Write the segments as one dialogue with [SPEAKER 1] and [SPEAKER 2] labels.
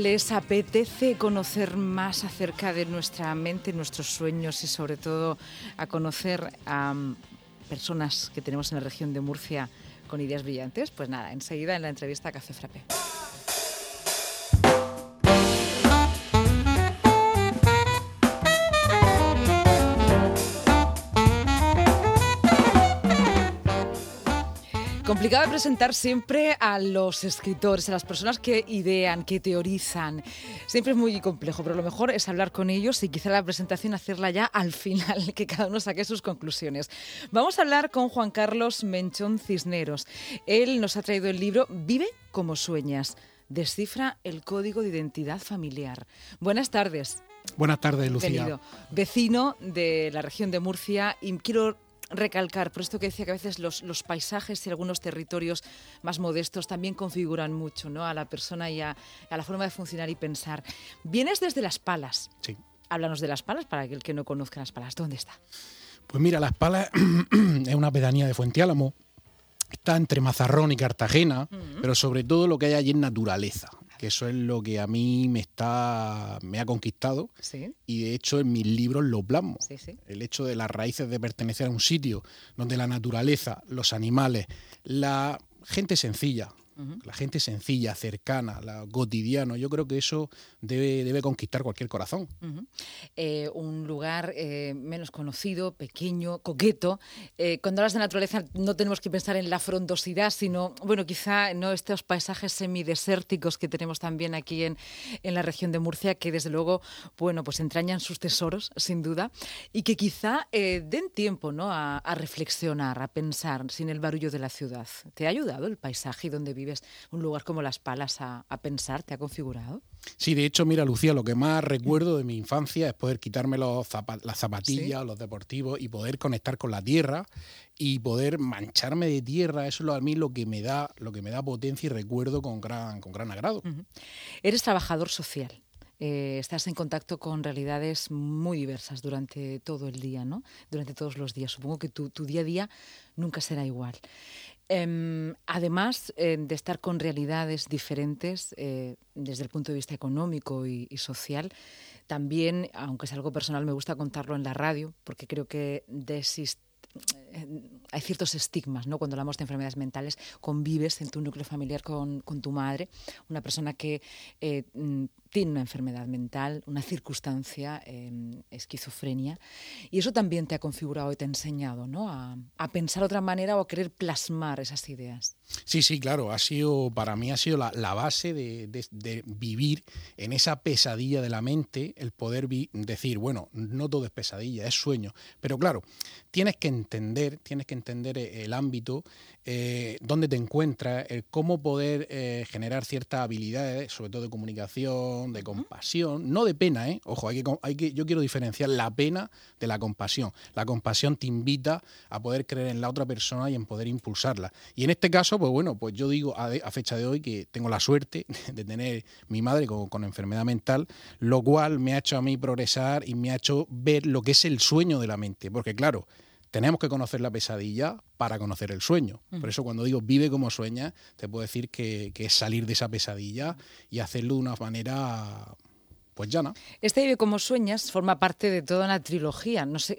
[SPEAKER 1] ¿Les apetece conocer más acerca de nuestra mente, nuestros sueños y sobre todo a conocer a mm, personas que tenemos en la región de Murcia con ideas brillantes? Pues nada, enseguida en la entrevista Café Frappé. Complicado de presentar siempre a los escritores, a las personas que idean, que teorizan. Siempre es muy complejo, pero lo mejor es hablar con ellos y quizá la presentación hacerla ya al final, que cada uno saque sus conclusiones. Vamos a hablar con Juan Carlos Menchón Cisneros. Él nos ha traído el libro Vive como sueñas. Descifra el código de identidad familiar. Buenas tardes.
[SPEAKER 2] Buenas tardes, Lucía.
[SPEAKER 1] Bienvenido. Vecino de la región de Murcia y quiero recalcar, por esto que decía que a veces los, los, paisajes y algunos territorios más modestos también configuran mucho ¿no? a la persona y a, a, la forma de funcionar y pensar. Vienes desde Las Palas.
[SPEAKER 2] Sí.
[SPEAKER 1] Háblanos de Las Palas para aquel que no conozca Las Palas. ¿Dónde está?
[SPEAKER 2] Pues mira, Las Palas es una pedanía de Fuenteálamo. Está entre Mazarrón y Cartagena, uh -huh. pero sobre todo lo que hay allí es naturaleza que eso es lo que a mí me está me ha conquistado
[SPEAKER 1] ¿Sí?
[SPEAKER 2] y de hecho en mis libros lo plasmo.
[SPEAKER 1] Sí, sí.
[SPEAKER 2] El hecho de las raíces de pertenecer a un sitio donde la naturaleza, los animales, la gente sencilla, uh -huh. la gente sencilla, cercana, la cotidiano, yo creo que eso debe, debe conquistar cualquier corazón.
[SPEAKER 1] Uh -huh. eh, un lugar eh, menos conocido, pequeño, coqueto. Eh, cuando hablas de naturaleza no tenemos que pensar en la frondosidad, sino, bueno, quizá no estos paisajes semidesérticos que tenemos también aquí en, en la región de Murcia, que desde luego, bueno, pues entrañan sus tesoros, sin duda, y que quizá den tiempo ¿no? a, a, reflexionar, a pensar, sin el barullo de la ciudad. ¿Te ha ayudado el paisaje y donde vives, un lugar como Las Palas, a, a pensar? ¿Te ha configurado?
[SPEAKER 2] Sí, de hecho, mira, Lucía, lo que más recuerdo de mi infancia es poder quitarme los zapat las zapatillas, ¿Sí? los deportivos y poder conectar con la tierra y poder mancharme de tierra. Eso es a mí lo que me da, lo que me da potencia y recuerdo con gran, con gran agrado.
[SPEAKER 1] Uh -huh. Eres trabajador social. Eh, estás en contacto con realidades muy diversas durante todo el día, ¿no? Durante todos los días. Supongo que tu, tu día a día nunca será igual. Eh, además eh, de estar con realidades diferentes eh, desde el punto de vista económico y, y, social, también, aunque es algo personal, me gusta contarlo en la radio, porque creo que desist eh, hay ciertos estigmas, ¿no? Cuando hablamos de enfermedades mentales, convives en tu núcleo familiar con, con tu madre, una persona que eh, tiene una enfermedad mental, una circunstancia, eh, esquizofrenia, y eso también te ha configurado y te ha enseñado, ¿no? A, a, pensar de otra manera o a querer plasmar esas ideas.
[SPEAKER 2] Sí, sí, claro, ha sido, para mí ha sido la, la base de, de, de, vivir en esa pesadilla de la mente, el poder decir, bueno, no todo es pesadilla, es sueño, pero claro, tienes que entender, tienes que entender el ámbito, eh, dónde te encuentras, el cómo poder eh, generar ciertas habilidades, sobre todo de comunicación, de compasión, no de pena, ¿eh? Ojo, hay que, hay que, yo quiero diferenciar la pena de la compasión. La compasión te invita a poder creer en la otra persona y en poder impulsarla. Y en este caso, pues bueno, pues yo digo a, a fecha de hoy que tengo la suerte de tener mi madre con, con enfermedad mental, lo cual me ha hecho a mí progresar y me ha hecho ver lo que es el sueño de la mente. Porque claro, tenemos que conocer la pesadilla para conocer el sueño. Por eso cuando digo vive como sueña, te puedo decir que, que, es salir de esa pesadilla y hacerlo de una manera pues llana.
[SPEAKER 1] Este Vive como sueñas forma parte de toda una trilogía. No sé,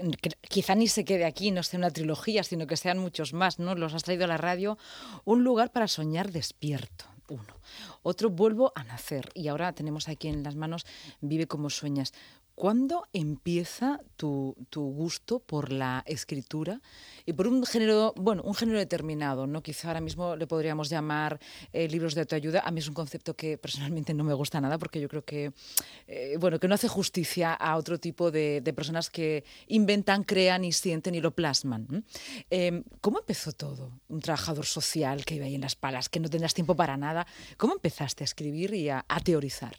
[SPEAKER 1] quizá ni se quede aquí, no sea una trilogía, sino que sean muchos más, ¿no? Los has traído a la radio. Un lugar para soñar despierto uno. Otro, vuelvo a nacer. Y ahora tenemos aquí en las manos Vive como sueñas. ¿Cuándo empieza tu, gusto por la escritura y por un género, bueno, un género determinado, ¿no? Quizá ahora mismo le podríamos llamar eh, libros de autoayuda. A mí es un concepto que personalmente no me gusta nada porque yo creo que, eh, bueno, que no hace justicia a otro tipo de, de, personas que inventan, crean y sienten y lo plasman. Eh, ¿Cómo empezó todo? Un trabajador social que iba ahí en las palas, que no tendrás tiempo para nada. ¿Cómo empezaste a escribir y a teorizar?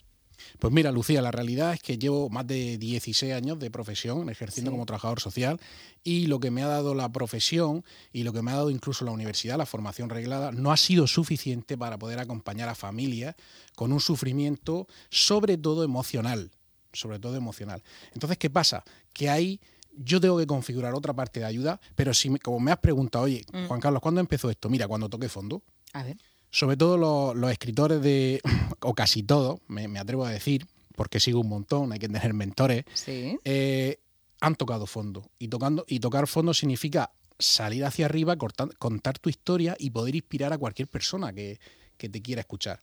[SPEAKER 2] Pues mira, Lucía, la realidad es que llevo más de 16 años de profesión ejerciendo sí. como trabajador social y lo que me ha dado la profesión y lo que me ha dado incluso la universidad, la formación reglada, no ha sido suficiente para poder acompañar a familias con un sufrimiento sobre todo emocional, sobre todo emocional. Entonces, ¿qué pasa? Que hay yo tengo que configurar otra parte de ayuda, pero si, como me has preguntado, oye, mm. Juan Carlos, ¿cuándo empezó esto? Mira, cuando toqué fondo.
[SPEAKER 1] A ver
[SPEAKER 2] Sobre todo los, escritores de, o casi todos, me, atrevo a decir, porque sigo un montón, hay que tener mentores, eh, han tocado fondo. Y, tocando, y tocar fondo significa salir hacia arriba, contar tu historia y poder inspirar a cualquier persona que, te quiera escuchar.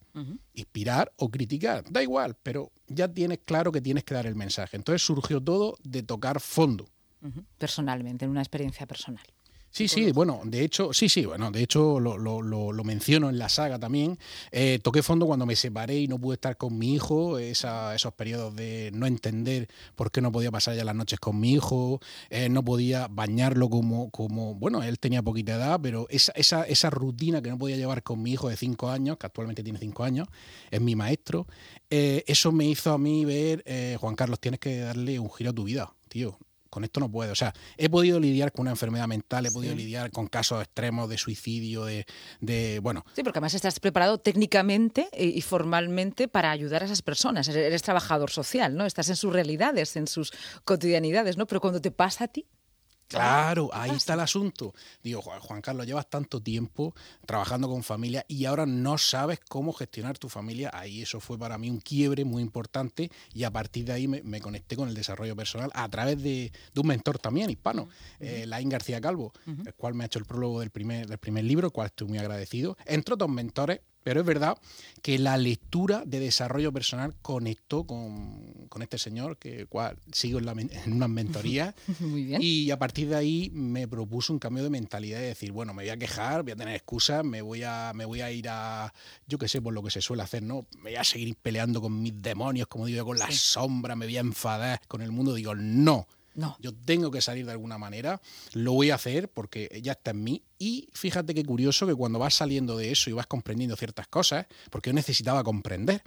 [SPEAKER 2] Inspirar o criticar, da igual, pero ya tienes claro que tienes que dar el mensaje. Entonces surgió todo de tocar fondo.
[SPEAKER 1] Personalmente, en una experiencia personal.
[SPEAKER 2] Sí, sí, bueno, de hecho, sí, sí, bueno, de hecho lo, menciono en la saga también. Eh, toqué fondo cuando me separé y no pude estar con mi hijo, esos periodos de no entender por qué no podía pasar ya las noches con mi hijo, eh, no podía bañarlo como, como, bueno, él tenía poquita edad, pero esa, esa, esa rutina que no podía llevar con mi hijo de cinco años, que actualmente tiene cinco años, es mi maestro, eh, eso me hizo a mí ver, Juan Carlos, tienes que darle un giro a tu vida, tío con esto no puedo. O sea, he podido lidiar con una enfermedad mental, he podido lidiar con casos extremos de suicidio, de, bueno.
[SPEAKER 1] Sí, porque además estás preparado técnicamente y formalmente para ayudar a esas personas. Eres trabajador social, ¿no? Estás en sus realidades, en sus cotidianidades, ¿no? Pero cuando te pasa a ti,
[SPEAKER 2] Claro, ahí está el asunto. Digo, Juan Carlos, llevas tanto tiempo trabajando con familia y ahora no sabes cómo gestionar tu familia. Ahí eso fue para mí un quiebre muy importante y a partir de ahí me, conecté con el desarrollo personal a través de, un mentor también hispano, eh, Laín García Calvo, el cual me ha hecho el prólogo del primer, del primer libro, el cual estoy muy agradecido. Entre otros mentores, pero es verdad que la lectura de desarrollo personal conectó con, este señor, que cual sigo en, la, en unas mentorías. Y a partir de ahí me propuso un cambio de mentalidad y decir, bueno, me voy a quejar, voy a tener excusas, me voy a, me voy a ir a, yo qué sé, por lo que se suele hacer, ¿no? Me voy a seguir peleando con mis demonios, como digo, con las sombras, me voy a enfadar con el mundo. Digo, no no. Yo tengo que salir de alguna manera, lo voy a hacer porque ya está en mí. Y fíjate qué curioso que cuando vas saliendo de eso y vas comprendiendo ciertas cosas, porque yo necesitaba comprender.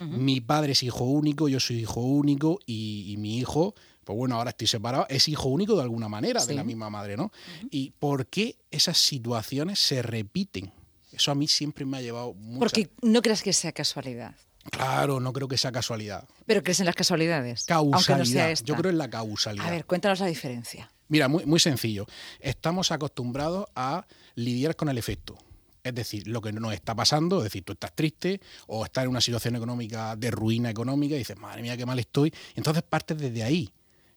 [SPEAKER 2] Mi padre es hijo único, yo soy hijo único y, mi hijo, pues bueno, ahora estoy separado, es hijo único de alguna manera, de la misma madre, ¿no? ¿Y por qué esas situaciones se repiten? Eso a mí siempre me ha llevado mucho.
[SPEAKER 1] Porque no crees que sea casualidad.
[SPEAKER 2] Claro, no creo que sea casualidad.
[SPEAKER 1] ¿Pero crees en las casualidades?
[SPEAKER 2] Causalidad. Yo creo en la causalidad.
[SPEAKER 1] A ver, cuéntanos la diferencia.
[SPEAKER 2] Mira, muy, muy sencillo. Estamos acostumbrados a lidiar con el efecto. Es decir, lo que nos está pasando, es decir, tú estás triste o estás en una situación económica de ruina económica y dices, madre mía, qué mal estoy. Entonces partes desde ahí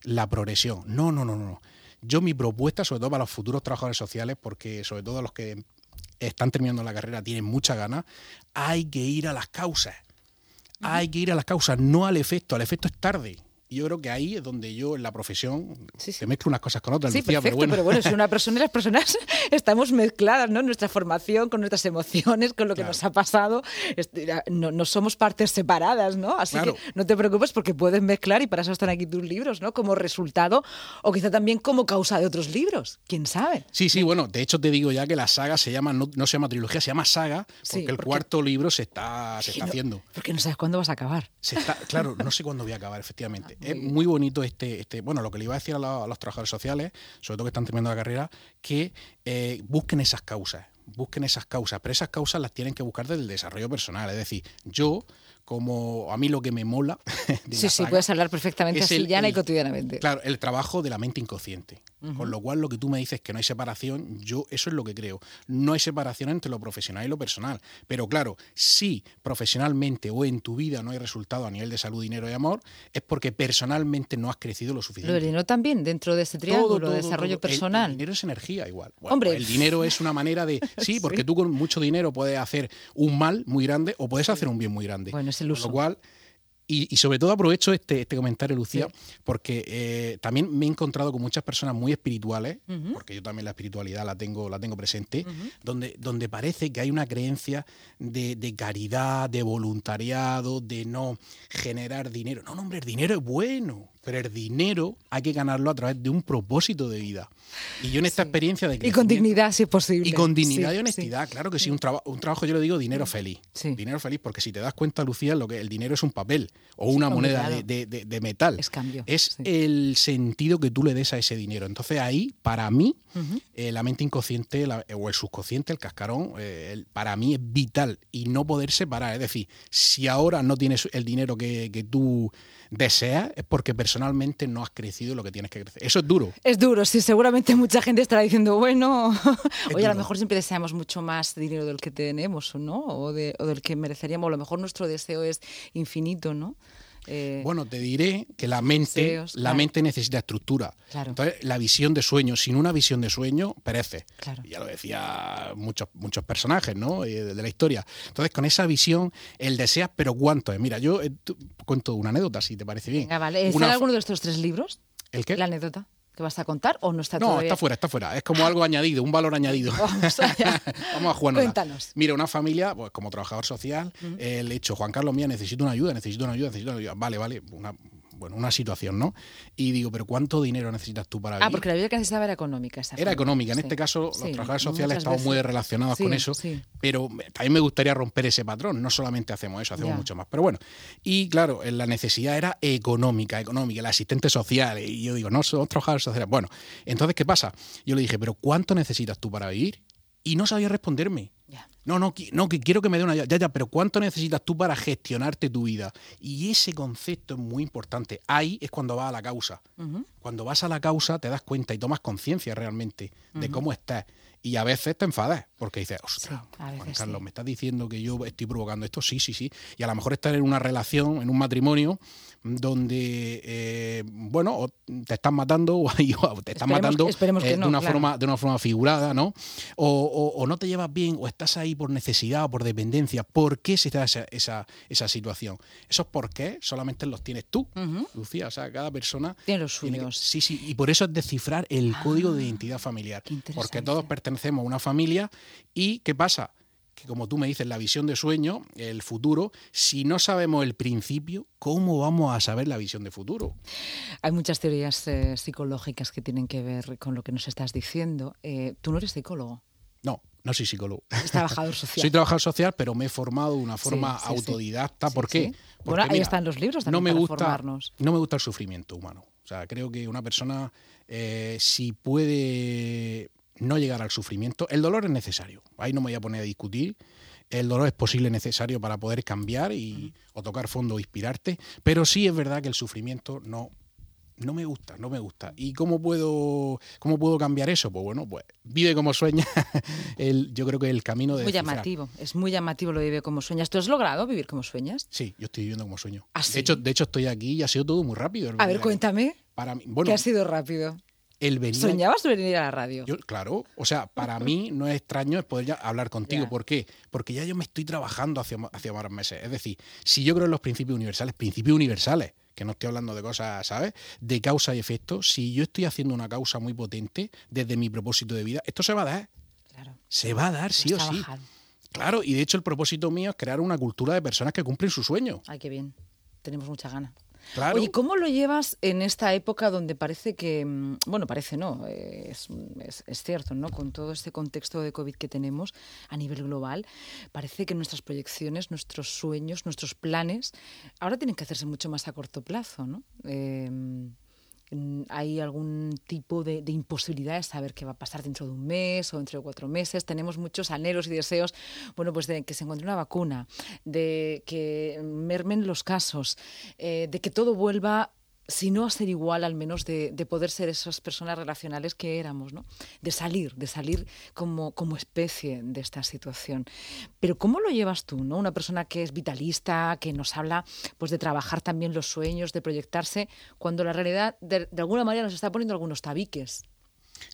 [SPEAKER 2] la progresión. No, no, no, no. Yo mi propuesta, sobre todo para los futuros trabajadores sociales, porque sobre todo los que están terminando la carrera tienen mucha ganas, hay que ir a las causas hay que ir a las causas, no al efecto. Al efecto es tarde. Y yo creo que ahí es donde yo en la profesión se mezclo unas cosas con otras.
[SPEAKER 1] Sí, pero bueno. pero bueno, si una persona y las personas estamos mezcladas, ¿no? Nuestra formación con nuestras emociones, con lo que nos ha pasado, no, somos partes separadas, ¿no? Así que no te preocupes porque puedes mezclar y para eso están aquí tus libros, ¿no? Como resultado o quizá también como causa de otros libros, quién sabe.
[SPEAKER 2] Sí, sí, bueno, de hecho te digo ya que la saga se llama, no, se llama trilogía, se llama saga porque el cuarto libro se está, se está haciendo.
[SPEAKER 1] Porque no sabes cuándo vas a acabar.
[SPEAKER 2] claro, no sé cuándo voy a acabar, efectivamente es muy bonito este, este, bueno, lo que le iba a decir a, los trabajadores sociales, sobre todo que están terminando la carrera, que eh, busquen esas causas, busquen esas causas, pero esas causas las tienen que buscar desde el desarrollo personal. Es decir, yo como a mí lo que me mola.
[SPEAKER 1] sí, sí, puedes hablar perfectamente así, llana y cotidianamente.
[SPEAKER 2] Claro, el trabajo de la mente inconsciente. Con lo cual, lo que tú me dices que no hay separación, yo eso es lo que creo. No hay separación entre lo profesional y lo personal. Pero claro, si profesionalmente o en tu vida no hay resultado a nivel de salud, dinero y amor, es porque personalmente no has crecido lo suficiente.
[SPEAKER 1] Lo del dinero también, dentro de este triángulo de desarrollo personal.
[SPEAKER 2] El, dinero es energía igual. Hombre. El dinero es una manera de. Sí, porque tú con mucho dinero puedes hacer un mal muy grande o puedes hacer un bien muy grande.
[SPEAKER 1] Bueno, es el uso.
[SPEAKER 2] lo cual y, sobre todo aprovecho este, este comentario, Lucía, porque eh, también me he encontrado con muchas personas muy espirituales, porque yo también la espiritualidad la tengo, la tengo presente, donde, donde parece que hay una creencia de, de, caridad, de voluntariado, de no generar dinero. No, no, hombre, el dinero es bueno pero el dinero hay que ganarlo a través de un propósito de vida. Y yo en esta experiencia de
[SPEAKER 1] Y con dignidad, si es posible.
[SPEAKER 2] Y con dignidad y honestidad, claro que sí. Un, un trabajo, yo le digo dinero feliz. Dinero feliz, porque si te das cuenta, Lucía, lo que el dinero es un papel o una moneda de, metal.
[SPEAKER 1] Es cambio.
[SPEAKER 2] Es el sentido que tú le des a ese dinero. Entonces ahí, para mí, eh, la mente inconsciente o el subconsciente, el cascarón, eh, para mí es vital y no poder separar. Es decir, si ahora no tienes el dinero que, que tú deseas, es porque personalmente no has crecido lo que tienes que crecer. Eso es duro.
[SPEAKER 1] Es duro, sí, seguramente mucha gente estará diciendo, bueno, oye, a lo mejor siempre deseamos mucho más dinero del que tenemos, ¿no? O, de, o del que mereceríamos, a lo mejor nuestro deseo es infinito, ¿no?
[SPEAKER 2] Eh, bueno, te diré que la mente, la mente necesita estructura. Entonces, la visión de sueño, sin una visión de sueño, perece. Ya lo decía muchos, muchos personajes ¿no? Eh, de, la historia. Entonces, con esa visión, el deseas, pero ¿cuánto es? Mira, yo eh, cuento una anécdota, si te parece bien.
[SPEAKER 1] vale. ¿Está en alguno de estos tres libros?
[SPEAKER 2] ¿El qué?
[SPEAKER 1] La anécdota que vas a contar o no está
[SPEAKER 2] No, está fuera, está fuera. Es como algo añadido, un valor añadido. Vamos, a jugar.
[SPEAKER 1] Cuéntanos.
[SPEAKER 2] Mira, una familia, pues como trabajador social, el hecho, Juan Carlos, mía, necesito una ayuda, necesito una ayuda, necesito una ayuda. Vale, vale, una, bueno, una situación, ¿no? Y digo, pero ¿cuánto dinero necesitas tú para ah, vivir?
[SPEAKER 1] Ah, porque la vida que necesitaba era económica.
[SPEAKER 2] era económica. En este caso, los trabajadores sociales estamos muy relacionados con eso, pero también me gustaría romper ese patrón. No solamente hacemos eso, hacemos mucho más. Pero bueno, y claro, la necesidad era económica, económica, el asistente social. Y yo digo, no, somos trabajadores sociales. Bueno, entonces, ¿qué pasa? Yo le dije, pero ¿cuánto necesitas tú para vivir? Y no sabía responderme. No, no, no, que quiero que me dé una... Ya, ya, pero ¿cuánto necesitas tú para gestionarte tu vida? Y ese concepto es muy importante. Ahí es cuando vas a la causa. Cuando vas a la causa te das cuenta y tomas conciencia realmente de cómo estás. Y a veces te enfadas porque dices, ostras, Juan Carlos, ¿me estás diciendo que yo estoy provocando esto? Sí, sí, sí. Y a lo mejor estás en una relación, en un matrimonio, donde, eh, bueno, te están matando o te están matando
[SPEAKER 1] eh,
[SPEAKER 2] de, una forma, de una forma figurada, ¿no? O, no te llevas bien, o estás ahí por necesidad o por dependencia. ¿Por qué se te da esa, esa, situación? Esos por qué solamente los tienes tú, Lucía. O sea, cada persona
[SPEAKER 1] tiene los suyos.
[SPEAKER 2] sí, sí. Y por eso es descifrar el código de ah, identidad familiar. Porque todos pertenecemos a una familia y ¿qué pasa? que como tú me dices, la visión de sueño, el futuro, si no sabemos el principio, ¿cómo vamos a saber la visión de futuro?
[SPEAKER 1] Hay muchas teorías eh, psicológicas que tienen que ver con lo que nos estás diciendo. Eh, ¿Tú no eres psicólogo?
[SPEAKER 2] No, no soy psicólogo.
[SPEAKER 1] Es trabajador social.
[SPEAKER 2] soy trabajador social, pero me he formado de una forma autodidacta. ¿Por qué?
[SPEAKER 1] Porque, bueno, ahí están los libros también
[SPEAKER 2] no me
[SPEAKER 1] para
[SPEAKER 2] gusta,
[SPEAKER 1] formarnos.
[SPEAKER 2] No me gusta el sufrimiento humano. O sea, creo que una persona, eh, si puede no llegar al sufrimiento. El dolor es necesario, ahí no me voy a poner a discutir. El dolor es posible necesario para poder cambiar y, o tocar fondo o inspirarte, pero sí es verdad que el sufrimiento no, no me gusta, no me gusta. ¿Y cómo puedo, cómo puedo cambiar eso? Pues bueno, pues vive como sueña. el, yo creo que el camino de...
[SPEAKER 1] Muy llamativo, es muy llamativo lo de vive como sueñas. ¿Tú has logrado vivir como sueñas?
[SPEAKER 2] Sí, yo estoy viviendo como sueño.
[SPEAKER 1] ¿Ah,
[SPEAKER 2] de, hecho, de hecho, estoy aquí y ha sido todo muy rápido.
[SPEAKER 1] A ver, cuéntame.
[SPEAKER 2] Para mí,
[SPEAKER 1] ¿Qué ha sido rápido? ¿Soñabas venir a la radio?
[SPEAKER 2] claro, o sea, para mí no es extraño poder ya hablar contigo. ¿Por qué? Porque ya yo me estoy trabajando hacia, hacia varios meses. Es decir, si yo creo en los principios universales, principios universales, que no estoy hablando de cosas, ¿sabes? De causa y efecto, si yo estoy haciendo una causa muy potente desde mi propósito de vida, esto se va a dar. Claro. Se va a dar, sí o sí. Claro, y de hecho el propósito mío es crear una cultura de personas que cumplen su sueño.
[SPEAKER 1] Ay, qué bien. Tenemos mucha gana. Oye, ¿cómo lo llevas en esta época donde parece que, mm, bueno, parece no, es, cierto, ¿no? Con todo este contexto de COVID que tenemos a nivel global, parece que nuestras proyecciones, nuestros sueños, nuestros planes, ahora tienen que hacerse mucho más a corto plazo, ¿no? Em, hay algún tipo de, imposibilidad de saber qué va a pasar dentro de un mes o dentro de cuatro meses. Tenemos muchos anhelos y deseos, bueno, pues de que se encuentre una vacuna, de que mermen los casos, eh, de que todo vuelva si no a ser igual, al menos de, poder ser esas personas relacionales que éramos, ¿no? De salir, de salir como, especie de esta situación. Pero ¿cómo lo llevas tú, ¿no? Una persona que es vitalista, que nos habla pues de trabajar también los sueños, de proyectarse, cuando la realidad de alguna manera nos está poniendo algunos tabiques.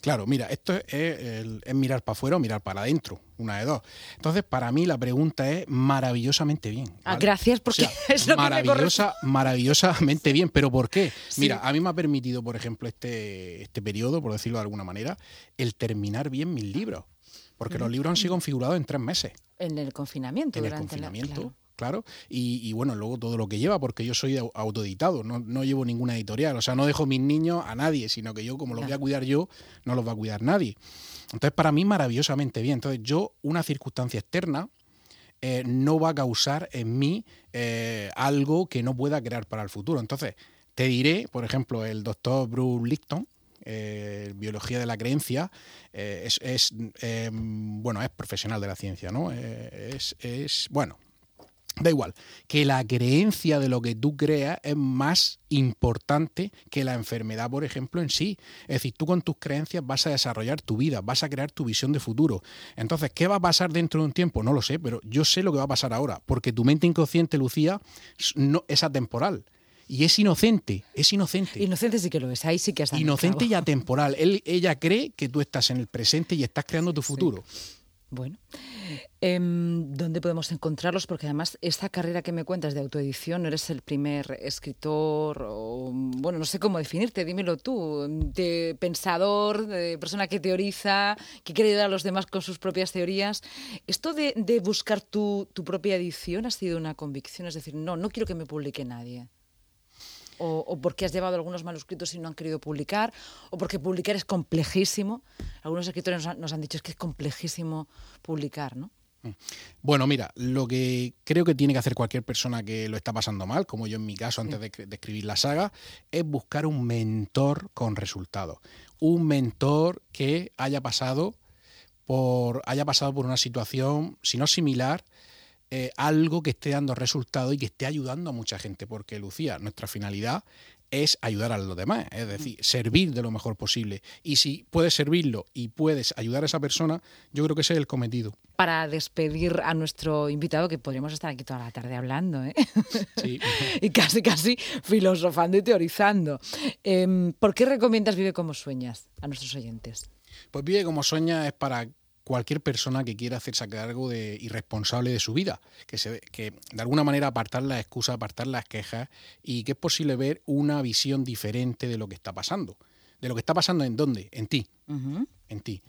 [SPEAKER 2] Claro, mira, esto es, mirar para afuera o mirar para adentro, una de dos. Entonces, para mí la pregunta es maravillosamente bien.
[SPEAKER 1] Ah, gracias, porque es
[SPEAKER 2] lo maravillosa, maravillosamente bien. ¿Pero por qué? Mira, a mí me ha permitido, por ejemplo, este, este periodo, por decirlo de alguna manera, el terminar bien mis libros. Porque los libros han sido configurados en tres meses.
[SPEAKER 1] En el confinamiento,
[SPEAKER 2] en
[SPEAKER 1] el
[SPEAKER 2] confinamiento claro. Y, bueno, luego todo lo que lleva, porque yo soy autoeditado, no, no, llevo ninguna editorial. O sea, no dejo mis niños a nadie, sino que yo, como los voy a cuidar yo, no los va a cuidar nadie. Entonces, para mí, maravillosamente bien. Entonces, yo, una circunstancia externa, eh, no va a causar en mí eh, algo que no pueda crear para el futuro. Entonces, te diré, por ejemplo, el doctor Bruce Lipton, eh, biología de la creencia, es, es bueno, es profesional de la ciencia, ¿no? es, es, bueno, Da igual, que la creencia de lo que tú creas es más importante que la enfermedad, por ejemplo, en sí. Es decir, tú con tus creencias vas a desarrollar tu vida, vas a crear tu visión de futuro. Entonces, ¿qué va a pasar dentro de un tiempo? No lo sé, pero yo sé lo que va a pasar ahora, porque tu mente inconsciente, Lucía, no, es atemporal. Y es inocente, es inocente.
[SPEAKER 1] Inocente sí que lo es, ahí sí que has
[SPEAKER 2] Inocente y atemporal. Él, ella cree que tú estás en el presente y estás creando tu futuro.
[SPEAKER 1] Bueno, em, ¿dónde podemos encontrarlos? Porque además esta carrera que me cuentas de autoedición, no eres el primer escritor, o, bueno, no sé cómo definirte, dímelo tú, de pensador, de persona que teoriza, que quiere ayudar a los demás con sus propias teorías. ¿Esto de, buscar tu, tu propia edición ha sido una convicción? Es decir, no, no quiero que me publique nadie o, porque has llevado algunos manuscritos y no han querido publicar, o porque publicar es complejísimo. Algunos escritores nos han, dicho es que es complejísimo publicar, ¿no? Mm.
[SPEAKER 2] Bueno, mira, lo que creo que tiene que hacer cualquier persona que lo está pasando mal, como yo en mi caso antes de, de, escribir la saga, es buscar un mentor con resultados. Un mentor que haya pasado por, haya pasado por una situación, si no similar, eh, algo que esté dando resultado y que esté ayudando a mucha gente, porque Lucía, nuestra finalidad es ayudar a los demás, es decir, servir de lo mejor posible. Y si puedes servirlo y puedes ayudar a esa persona, yo creo que ese es el cometido.
[SPEAKER 1] Para despedir a nuestro invitado, que podríamos estar aquí toda la tarde hablando, ¿eh? sí. y casi, casi filosofando y teorizando. Em, ¿Por qué recomiendas Vive como sueñas a nuestros oyentes?
[SPEAKER 2] Pues Vive como sueñas es para cualquier persona que quiera hacerse cargo de irresponsable de su vida, que, se, que de alguna manera apartar las excusas, apartar las quejas y que es posible ver una visión diferente de lo que está pasando. De lo que está pasando en dónde? En ti. En ti.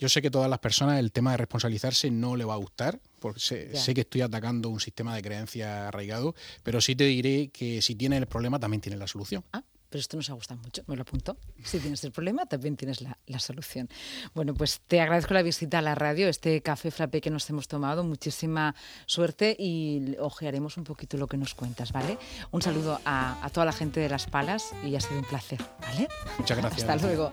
[SPEAKER 2] Yo sé que a todas las personas el tema de responsabilizarse no le va a gustar, porque sé, sé, que estoy atacando un sistema de creencias arraigado, pero sí te diré que si tienes el problema también tienes la solución.
[SPEAKER 1] Ah, pero esto nos ha gustado mucho, me lo apunto. Si tienes el problema, también tienes la, solución. Bueno, pues te agradezco la visita a la radio, este café frappé que nos hemos tomado, muchísima suerte y ojearemos un poquito lo que nos cuentas, ¿vale? Un saludo a, a toda la gente de Las Palas y ha sido un placer, ¿vale?
[SPEAKER 2] Muchas gracias.
[SPEAKER 1] Hasta luego.